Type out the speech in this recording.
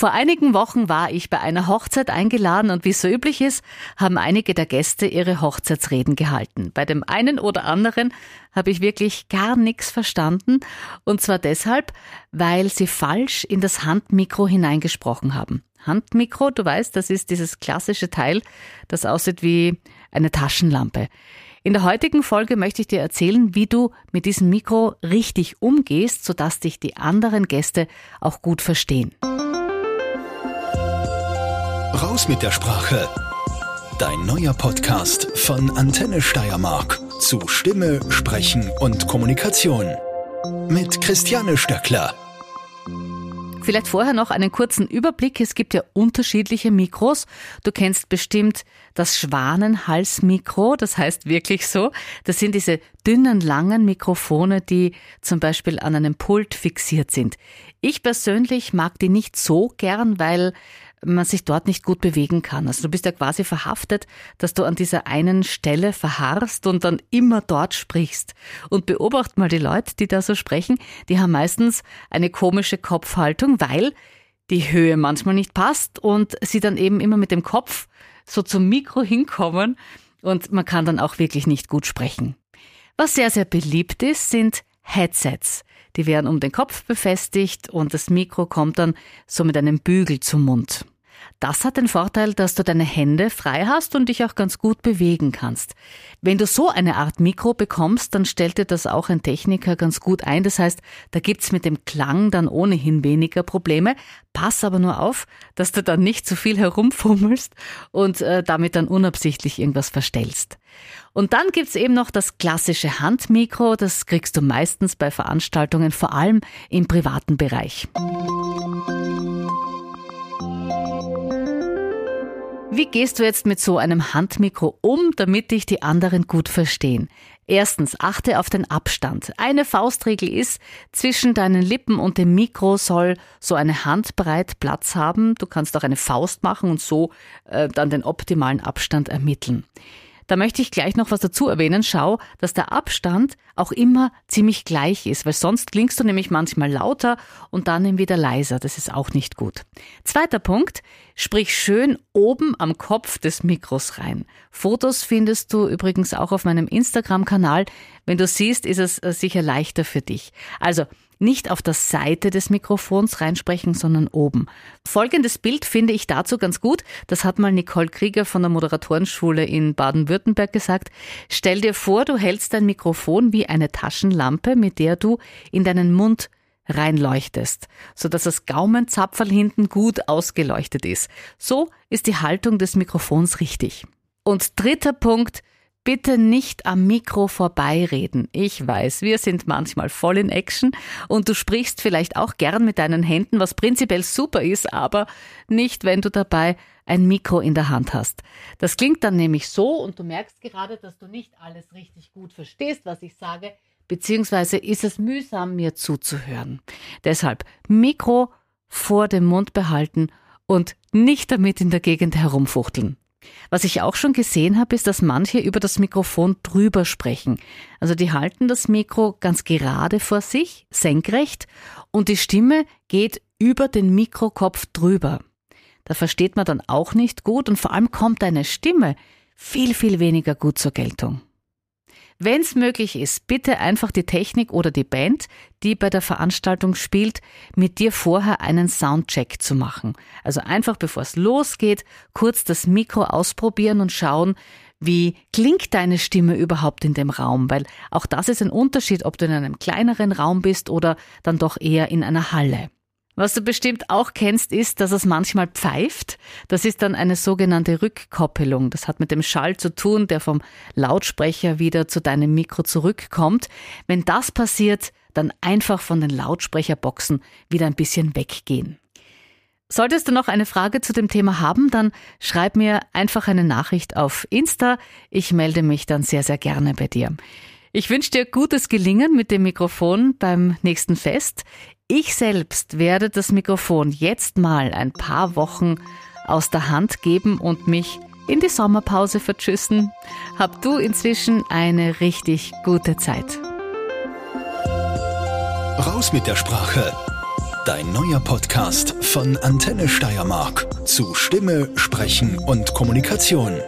Vor einigen Wochen war ich bei einer Hochzeit eingeladen und wie es so üblich ist, haben einige der Gäste ihre Hochzeitsreden gehalten. Bei dem einen oder anderen habe ich wirklich gar nichts verstanden und zwar deshalb, weil sie falsch in das Handmikro hineingesprochen haben. Handmikro, du weißt, das ist dieses klassische Teil, das aussieht wie eine Taschenlampe. In der heutigen Folge möchte ich dir erzählen, wie du mit diesem Mikro richtig umgehst, sodass dich die anderen Gäste auch gut verstehen. Raus mit der Sprache. Dein neuer Podcast von Antenne Steiermark zu Stimme, Sprechen und Kommunikation. Mit Christiane Stöckler. Vielleicht vorher noch einen kurzen Überblick. Es gibt ja unterschiedliche Mikros. Du kennst bestimmt das Schwanenhalsmikro, das heißt wirklich so. Das sind diese dünnen, langen Mikrofone, die zum Beispiel an einem Pult fixiert sind. Ich persönlich mag die nicht so gern, weil man sich dort nicht gut bewegen kann. Also du bist ja quasi verhaftet, dass du an dieser einen Stelle verharrst und dann immer dort sprichst. Und beobacht mal die Leute, die da so sprechen, die haben meistens eine komische Kopfhaltung, weil die Höhe manchmal nicht passt und sie dann eben immer mit dem Kopf so zum Mikro hinkommen und man kann dann auch wirklich nicht gut sprechen. Was sehr, sehr beliebt ist, sind Headsets. Die werden um den Kopf befestigt und das Mikro kommt dann so mit einem Bügel zum Mund. Das hat den Vorteil, dass du deine Hände frei hast und dich auch ganz gut bewegen kannst. Wenn du so eine Art Mikro bekommst, dann stellt dir das auch ein Techniker ganz gut ein. Das heißt, da gibt's mit dem Klang dann ohnehin weniger Probleme. Pass aber nur auf, dass du dann nicht zu viel herumfummelst und äh, damit dann unabsichtlich irgendwas verstellst. Und dann gibt's eben noch das klassische Handmikro. Das kriegst du meistens bei Veranstaltungen, vor allem im privaten Bereich. Wie gehst du jetzt mit so einem Handmikro um, damit dich die anderen gut verstehen? Erstens, achte auf den Abstand. Eine Faustregel ist, zwischen deinen Lippen und dem Mikro soll so eine Handbreit Platz haben. Du kannst auch eine Faust machen und so äh, dann den optimalen Abstand ermitteln. Da möchte ich gleich noch was dazu erwähnen. Schau, dass der Abstand auch immer ziemlich gleich ist, weil sonst klingst du nämlich manchmal lauter und dann eben wieder leiser. Das ist auch nicht gut. Zweiter Punkt. Sprich schön oben am Kopf des Mikros rein. Fotos findest du übrigens auch auf meinem Instagram-Kanal. Wenn du siehst, ist es äh, sicher leichter für dich. Also, nicht auf der Seite des Mikrofons reinsprechen, sondern oben. Folgendes Bild finde ich dazu ganz gut. Das hat mal Nicole Krieger von der Moderatorenschule in Baden-Württemberg gesagt. Stell dir vor, du hältst dein Mikrofon wie eine Taschenlampe, mit der du in deinen Mund reinleuchtest, so dass das Gaumenzapferl hinten gut ausgeleuchtet ist. So ist die Haltung des Mikrofons richtig. Und dritter Punkt, bitte nicht am Mikro vorbeireden. Ich weiß, wir sind manchmal voll in Action und du sprichst vielleicht auch gern mit deinen Händen, was prinzipiell super ist, aber nicht, wenn du dabei ein Mikro in der Hand hast. Das klingt dann nämlich so und du merkst gerade, dass du nicht alles richtig gut verstehst, was ich sage, beziehungsweise ist es mühsam, mir zuzuhören. Deshalb Mikro vor dem Mund behalten und nicht damit in der Gegend herumfuchteln. Was ich auch schon gesehen habe, ist, dass manche über das Mikrofon drüber sprechen. Also die halten das Mikro ganz gerade vor sich, senkrecht, und die Stimme geht über den Mikrokopf drüber. Da versteht man dann auch nicht gut und vor allem kommt deine Stimme viel, viel weniger gut zur Geltung. Wenn es möglich ist, bitte einfach die Technik oder die Band, die bei der Veranstaltung spielt, mit dir vorher einen Soundcheck zu machen. Also einfach bevor es losgeht, kurz das Mikro ausprobieren und schauen, wie klingt deine Stimme überhaupt in dem Raum? Weil auch das ist ein Unterschied, ob du in einem kleineren Raum bist oder dann doch eher in einer Halle. Was du bestimmt auch kennst, ist, dass es manchmal pfeift. Das ist dann eine sogenannte Rückkoppelung. Das hat mit dem Schall zu tun, der vom Lautsprecher wieder zu deinem Mikro zurückkommt. Wenn das passiert, dann einfach von den Lautsprecherboxen wieder ein bisschen weggehen. Solltest du noch eine Frage zu dem Thema haben, dann schreib mir einfach eine Nachricht auf Insta. Ich melde mich dann sehr, sehr gerne bei dir. Ich wünsche dir gutes Gelingen mit dem Mikrofon beim nächsten Fest. Ich selbst werde das Mikrofon jetzt mal ein paar Wochen aus der Hand geben und mich in die Sommerpause vertschüssen. Hab du inzwischen eine richtig gute Zeit. Raus mit der Sprache. Dein neuer Podcast von Antenne Steiermark zu Stimme, Sprechen und Kommunikation.